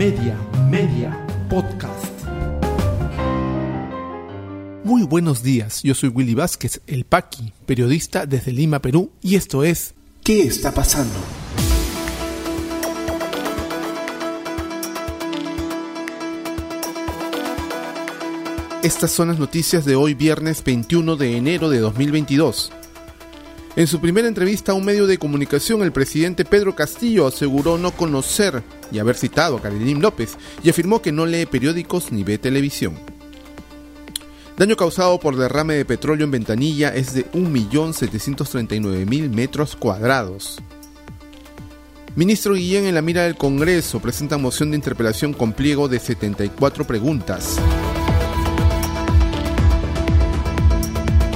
Media, Media, Podcast. Muy buenos días, yo soy Willy Vázquez, el Paqui, periodista desde Lima, Perú, y esto es ¿Qué está pasando? Estas son las noticias de hoy viernes 21 de enero de 2022. En su primera entrevista a un medio de comunicación, el presidente Pedro Castillo aseguró no conocer y haber citado a Carolín López y afirmó que no lee periódicos ni ve televisión. Daño causado por derrame de petróleo en Ventanilla es de 1.739.000 metros cuadrados. Ministro Guillén en la mira del Congreso presenta moción de interpelación con pliego de 74 preguntas.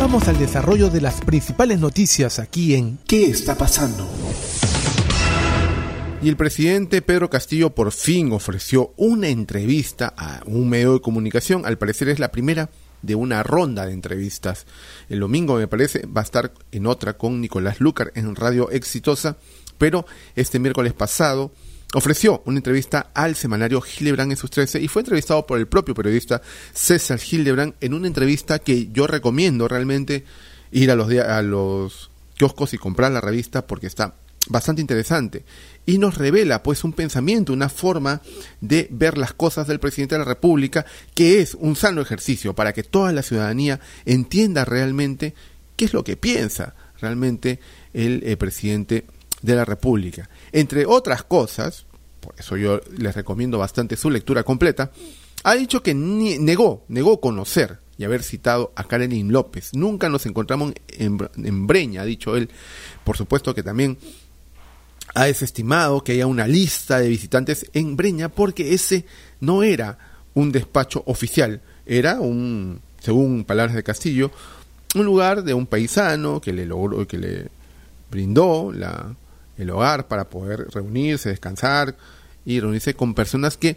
Vamos al desarrollo de las principales noticias aquí en ¿Qué está pasando? Y el presidente Pedro Castillo por fin ofreció una entrevista a un medio de comunicación. Al parecer es la primera de una ronda de entrevistas. El domingo, me parece, va a estar en otra con Nicolás Lucar en Radio Exitosa. Pero este miércoles pasado ofreció una entrevista al semanario Hildebrand en sus 13 y fue entrevistado por el propio periodista César Hildebrand en una entrevista que yo recomiendo realmente ir a los, a los kioscos y comprar la revista porque está bastante interesante. Y nos revela pues un pensamiento, una forma de ver las cosas del presidente de la República que es un sano ejercicio para que toda la ciudadanía entienda realmente qué es lo que piensa realmente el eh, presidente de la República. Entre otras cosas, por eso yo les recomiendo bastante su lectura completa, ha dicho que negó, negó conocer y haber citado a Karen López. Nunca nos encontramos en, en Breña, ha dicho él. Por supuesto que también ha desestimado que haya una lista de visitantes en Breña porque ese no era un despacho oficial, era un, según palabras de Castillo, un lugar de un paisano que le logró, que le brindó la, el hogar para poder reunirse, descansar y reunirse con personas que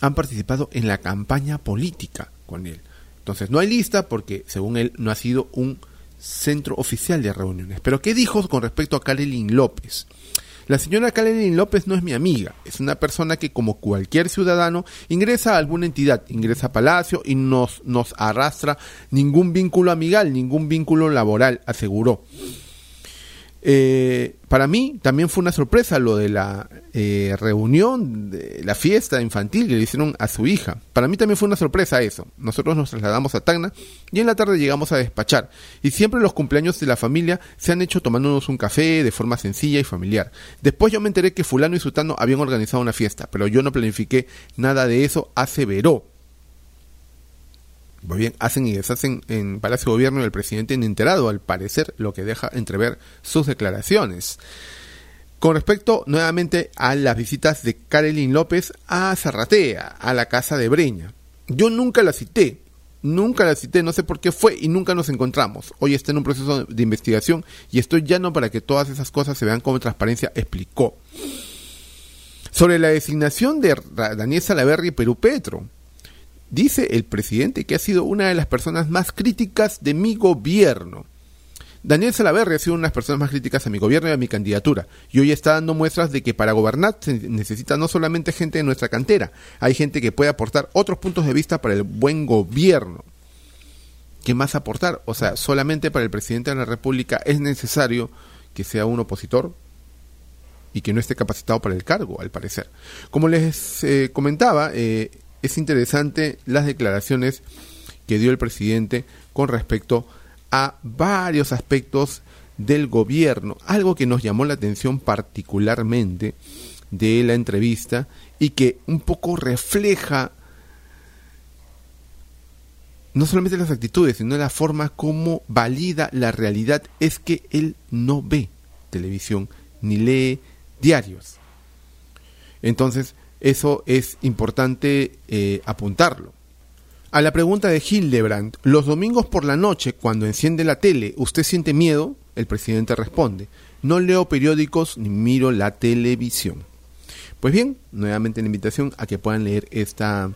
han participado en la campaña política con él. Entonces no hay lista porque según él no ha sido un centro oficial de reuniones. Pero ¿qué dijo con respecto a Karelin López? La señora Karelin López no es mi amiga, es una persona que como cualquier ciudadano ingresa a alguna entidad, ingresa a Palacio y nos, nos arrastra ningún vínculo amigal, ningún vínculo laboral, aseguró. Eh, para mí también fue una sorpresa lo de la eh, reunión, la fiesta infantil que le hicieron a su hija. Para mí también fue una sorpresa eso. Nosotros nos trasladamos a Tacna y en la tarde llegamos a despachar. Y siempre los cumpleaños de la familia se han hecho tomándonos un café de forma sencilla y familiar. Después yo me enteré que fulano y sutano habían organizado una fiesta, pero yo no planifiqué nada de eso, aseveró. Pues bien, hacen y deshacen en Palacio de Gobierno y el presidente enterado, al parecer, lo que deja entrever sus declaraciones. Con respecto nuevamente a las visitas de Karelin López a Zarratea, a la casa de Breña. Yo nunca la cité, nunca la cité, no sé por qué fue y nunca nos encontramos. Hoy está en un proceso de investigación y estoy llano para que todas esas cosas se vean con transparencia, explicó. Sobre la designación de Daniel Salaverri Perú Petro. Dice el presidente que ha sido una de las personas más críticas de mi gobierno. Daniel Salaverri ha sido una de las personas más críticas a mi gobierno y a mi candidatura, y hoy está dando muestras de que para gobernar se necesita no solamente gente de nuestra cantera, hay gente que puede aportar otros puntos de vista para el buen gobierno. ¿Qué más aportar? O sea, solamente para el presidente de la República es necesario que sea un opositor y que no esté capacitado para el cargo, al parecer. Como les eh, comentaba, eh, es interesante las declaraciones que dio el presidente con respecto a varios aspectos del gobierno, algo que nos llamó la atención particularmente de la entrevista y que un poco refleja no solamente las actitudes, sino la forma como valida la realidad, es que él no ve televisión ni lee diarios. Entonces, eso es importante eh, apuntarlo. A la pregunta de Hildebrand, los domingos por la noche, cuando enciende la tele, ¿usted siente miedo? El presidente responde, no leo periódicos ni miro la televisión. Pues bien, nuevamente la invitación a que puedan leer esta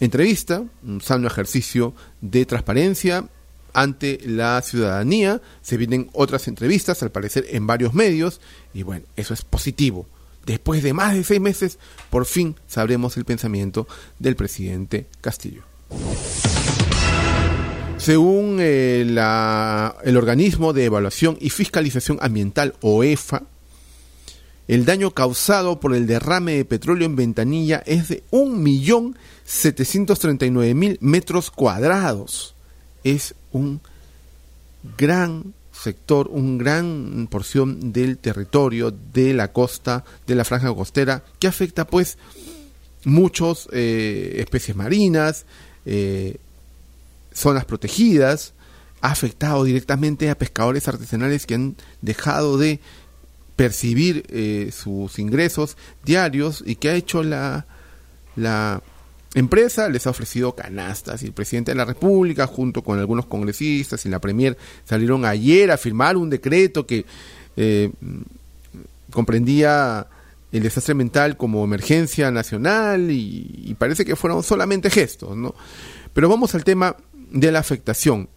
entrevista, un sano ejercicio de transparencia ante la ciudadanía. Se vienen otras entrevistas, al parecer, en varios medios, y bueno, eso es positivo después de más de seis meses, por fin sabremos el pensamiento del presidente Castillo. Según eh, el organismo de evaluación y fiscalización ambiental, OEFA, el daño causado por el derrame de petróleo en Ventanilla es de 1.739.000 metros cuadrados. Es un gran sector, una gran porción del territorio de la costa, de la franja costera, que afecta pues muchas eh, especies marinas, eh, zonas protegidas, ha afectado directamente a pescadores artesanales que han dejado de percibir eh, sus ingresos diarios y que ha hecho la, la empresa les ha ofrecido canastas y el presidente de la República junto con algunos congresistas y la Premier salieron ayer a firmar un decreto que eh, comprendía el desastre mental como emergencia nacional y, y, parece que fueron solamente gestos, ¿no? Pero vamos al tema de la afectación.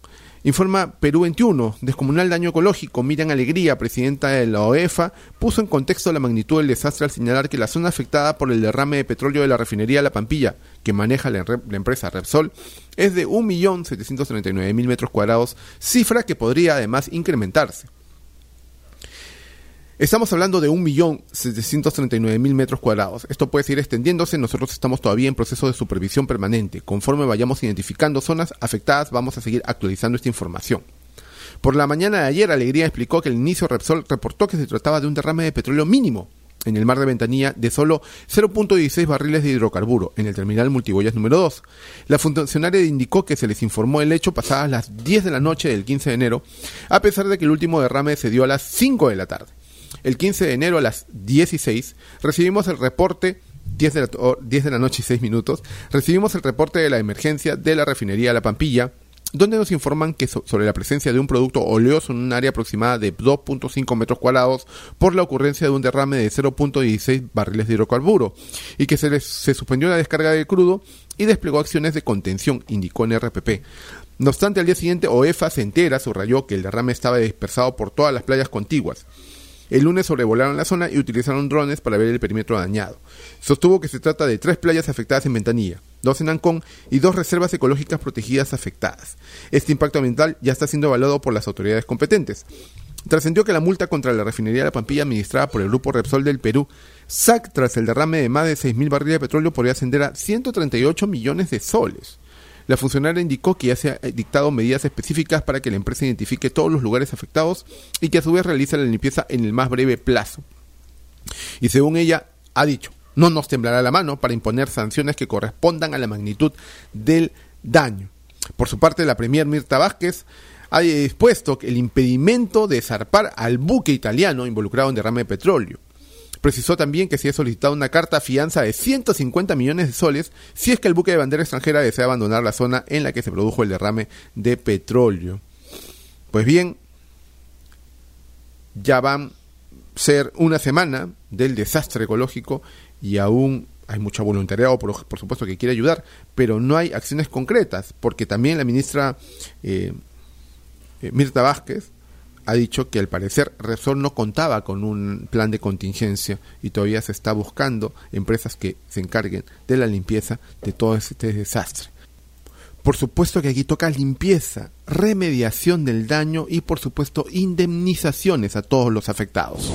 Informa Perú 21, descomunal daño ecológico. Miriam Alegría, presidenta de la OEFA, puso en contexto la magnitud del desastre al señalar que la zona afectada por el derrame de petróleo de la refinería La Pampilla, que maneja la, la empresa Repsol, es de 1.739.000 metros cuadrados, cifra que podría además incrementarse. Estamos hablando de 1.739.000 metros cuadrados. Esto puede seguir extendiéndose. Nosotros estamos todavía en proceso de supervisión permanente. Conforme vayamos identificando zonas afectadas, vamos a seguir actualizando esta información. Por la mañana de ayer, Alegría explicó que el inicio Repsol reportó que se trataba de un derrame de petróleo mínimo en el mar de Ventanilla de solo 0.16 barriles de hidrocarburo en el terminal Multiboyas número 2. La funcionaria indicó que se les informó el hecho pasadas las 10 de la noche del 15 de enero, a pesar de que el último derrame se dio a las 5 de la tarde. El 15 de enero a las 16 recibimos el reporte 10 de, la, 10 de la noche y 6 minutos, recibimos el reporte de la emergencia de la refinería La Pampilla, donde nos informan que so sobre la presencia de un producto oleoso en un área aproximada de 2.5 metros cuadrados por la ocurrencia de un derrame de 0.16 barriles de hidrocarburo y que se, les, se suspendió la descarga de crudo y desplegó acciones de contención, indicó en RPP. No obstante, al día siguiente OEFA se entera, subrayó que el derrame estaba dispersado por todas las playas contiguas. El lunes sobrevolaron la zona y utilizaron drones para ver el perímetro dañado. Sostuvo que se trata de tres playas afectadas en Ventanilla, dos en Ancón y dos reservas ecológicas protegidas afectadas. Este impacto ambiental ya está siendo evaluado por las autoridades competentes. Trascendió que la multa contra la refinería de La Pampilla administrada por el grupo Repsol del Perú, SAC, tras el derrame de más de 6.000 barriles de petróleo, podría ascender a 138 millones de soles. La funcionaria indicó que ya se han dictado medidas específicas para que la empresa identifique todos los lugares afectados y que a su vez realice la limpieza en el más breve plazo. Y según ella, ha dicho, no nos temblará la mano para imponer sanciones que correspondan a la magnitud del daño. Por su parte, la Premier Mirta Vázquez ha dispuesto el impedimento de zarpar al buque italiano involucrado en derrame de petróleo. Precisó también que se ha solicitado una carta fianza de 150 millones de soles si es que el buque de bandera extranjera desea abandonar la zona en la que se produjo el derrame de petróleo. Pues bien, ya van ser una semana del desastre ecológico y aún hay mucho voluntariado, por, por, supuesto, que quiere ayudar, pero no hay acciones concretas, porque también la ministra eh, eh, Mirta Vázquez ha dicho que al parecer Repsol no contaba con un plan de contingencia y todavía se está buscando empresas que se encarguen de la limpieza de todo este desastre. Por supuesto que aquí toca limpieza, remediación del daño y por supuesto indemnizaciones a todos los afectados.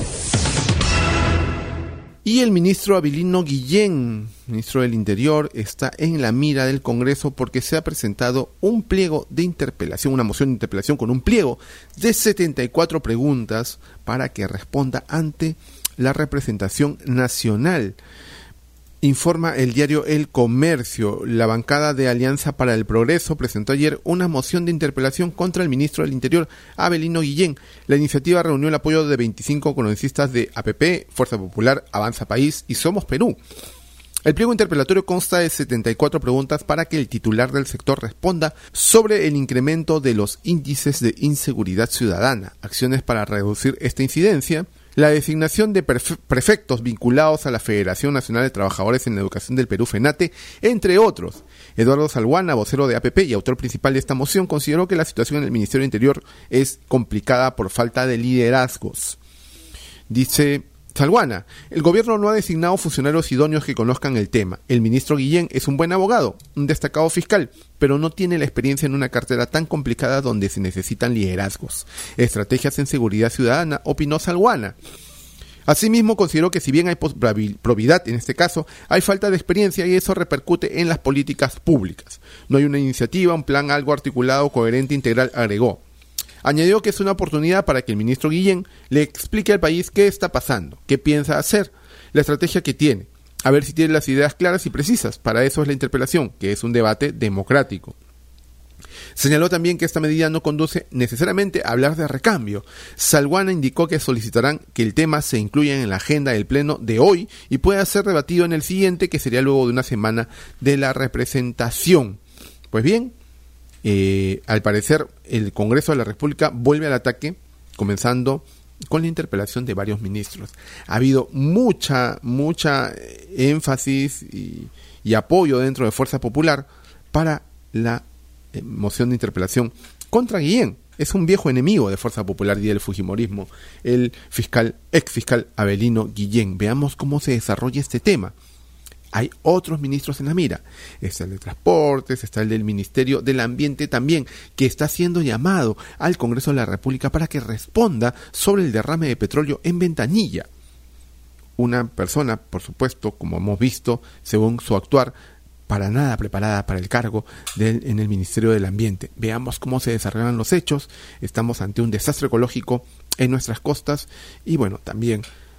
Y el ministro Abilino Guillén, ministro del Interior, está en la mira del Congreso porque se ha presentado un pliego de interpelación, una moción de interpelación con un pliego de 74 preguntas para que responda ante la representación nacional. Informa el diario El Comercio. La bancada de Alianza para el Progreso presentó ayer una moción de interpelación contra el ministro del Interior, Abelino Guillén. La iniciativa reunió el apoyo de 25 congresistas de APP, Fuerza Popular, Avanza País y Somos Perú. El pliego interpelatorio consta de 74 preguntas para que el titular del sector responda sobre el incremento de los índices de inseguridad ciudadana, acciones para reducir esta incidencia, la designación de prefectos vinculados a la Federación Nacional de Trabajadores en la Educación del Perú, FENATE, entre otros. Eduardo Salguana, vocero de APP y autor principal de esta moción, consideró que la situación en el Ministerio del Interior es complicada por falta de liderazgos. Dice Salguana, el gobierno no ha designado funcionarios idóneos que conozcan el tema. El ministro Guillén es un buen abogado, un destacado fiscal, pero no tiene la experiencia en una cartera tan complicada donde se necesitan liderazgos. Estrategias en seguridad ciudadana, opinó Salguana. Asimismo, consideró que si bien hay probidad en este caso, hay falta de experiencia y eso repercute en las políticas públicas. No hay una iniciativa, un plan algo articulado, coherente, integral, agregó. Añadió que es una oportunidad para que el ministro Guillén le explique al país qué está pasando, qué piensa hacer, la estrategia que tiene, a ver si tiene las ideas claras y precisas. Para eso es la interpelación, que es un debate democrático. Señaló también que esta medida no conduce necesariamente a hablar de recambio. Salguana indicó que solicitarán que el tema se incluya en la agenda del Pleno de hoy y pueda ser debatido en el siguiente, que sería luego de una semana de la representación. Pues bien, eh, al parecer el Congreso de la República vuelve al ataque, comenzando con la interpelación de varios ministros. Ha habido mucha, mucha énfasis y, y apoyo dentro de Fuerza Popular para la eh, moción de interpelación contra Guillén. Es un viejo enemigo de Fuerza Popular y del Fujimorismo, el fiscal, ex fiscal Abelino Guillén. Veamos cómo se desarrolla este tema. Hay otros ministros en la mira. Está el de Transportes, está el del Ministerio del Ambiente también, que está siendo llamado al Congreso de la República para que responda sobre el derrame de petróleo en Ventanilla. Una persona, por supuesto, como hemos visto, según su actuar, para nada preparada para el cargo en el Ministerio del Ambiente. Veamos cómo se desarrollan los hechos. Estamos ante un desastre ecológico en nuestras costas y bueno, también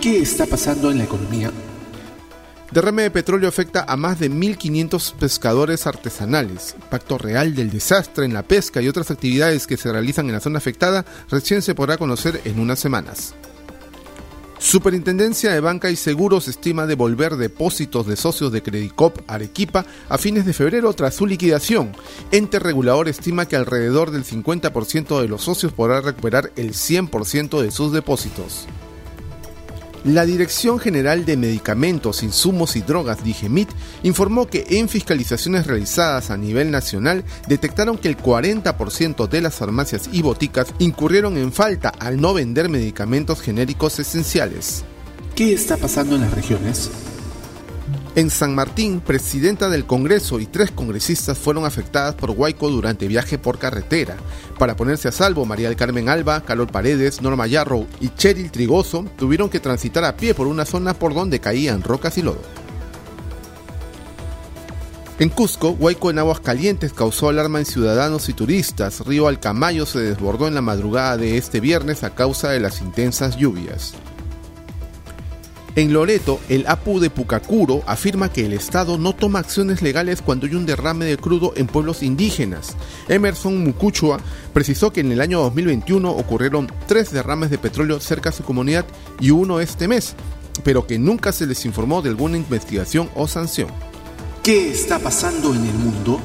¿Qué está pasando en la economía? Derrame de petróleo afecta a más de 1.500 pescadores artesanales. Impacto real del desastre en la pesca y otras actividades que se realizan en la zona afectada recién se podrá conocer en unas semanas. Superintendencia de Banca y Seguros estima devolver depósitos de socios de Credicop Arequipa a fines de febrero tras su liquidación. Ente regulador estima que alrededor del 50% de los socios podrá recuperar el 100% de sus depósitos. La Dirección General de Medicamentos, Insumos y Drogas, DIGEMIT, informó que en fiscalizaciones realizadas a nivel nacional detectaron que el 40% de las farmacias y boticas incurrieron en falta al no vender medicamentos genéricos esenciales. ¿Qué está pasando en las regiones? En San Martín, presidenta del Congreso y tres congresistas fueron afectadas por Huayco durante viaje por carretera. Para ponerse a salvo, María del Carmen Alba, Carol Paredes, Norma Yarrow y Cheryl Trigoso tuvieron que transitar a pie por una zona por donde caían rocas y lodo. En Cusco, Huayco en aguas calientes causó alarma en ciudadanos y turistas. Río Alcamayo se desbordó en la madrugada de este viernes a causa de las intensas lluvias. En Loreto, el APU de Pucacuro afirma que el Estado no toma acciones legales cuando hay un derrame de crudo en pueblos indígenas. Emerson Mucuchua precisó que en el año 2021 ocurrieron tres derrames de petróleo cerca de su comunidad y uno este mes, pero que nunca se les informó de alguna investigación o sanción. ¿Qué está pasando en el mundo?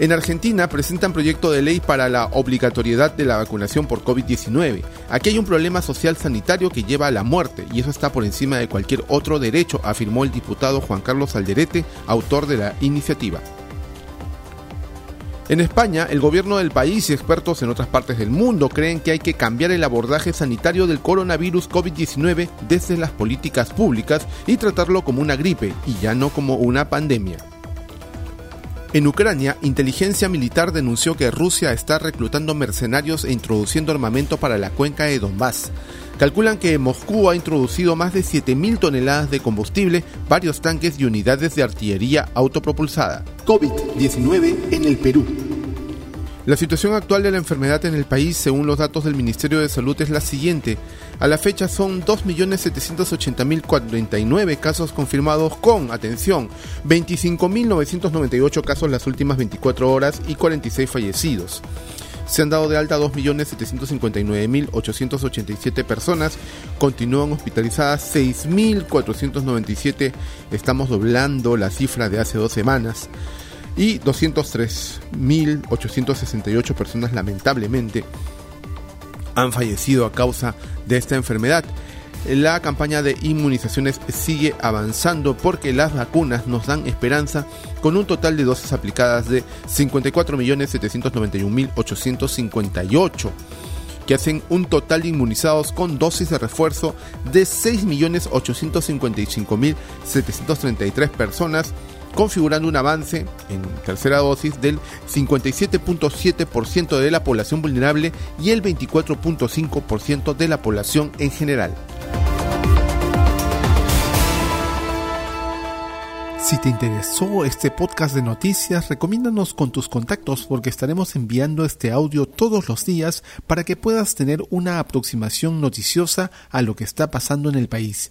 En Argentina presentan proyecto de ley para la obligatoriedad de la vacunación por COVID-19. Aquí hay un problema social sanitario que lleva a la muerte y eso está por encima de cualquier otro derecho, afirmó el diputado Juan Carlos Alderete, autor de la iniciativa. En España, el gobierno del país y expertos en otras partes del mundo creen que hay que cambiar el abordaje sanitario del coronavirus COVID-19 desde las políticas públicas y tratarlo como una gripe y ya no como una pandemia. En Ucrania, inteligencia militar denunció que Rusia está reclutando mercenarios e introduciendo armamento para la cuenca de Donbass. Calculan que Moscú ha introducido más de 7.000 toneladas de combustible, varios tanques y unidades de artillería autopropulsada. COVID-19 en el Perú. La situación actual de la enfermedad en el país, según los datos del Ministerio de Salud, es la siguiente. A la fecha son 2.780.049 casos confirmados con, atención, 25.998 casos las últimas 24 horas y 46 fallecidos. Se han dado de alta 2.759.887 personas, continúan hospitalizadas 6.497, estamos doblando la cifra de hace dos semanas y 203.868 personas lamentablemente han fallecido a causa de esta enfermedad. La campaña de inmunizaciones sigue avanzando porque las vacunas nos dan esperanza con un total de dosis aplicadas de 54.791.858 que hacen un total de inmunizados con dosis de refuerzo de 6.855.733 personas configurando un avance en tercera dosis del 57.7% de la población vulnerable y el 24.5% de la población en general. Si te interesó este podcast de noticias, recomiéndanos con tus contactos porque estaremos enviando este audio todos los días para que puedas tener una aproximación noticiosa a lo que está pasando en el país.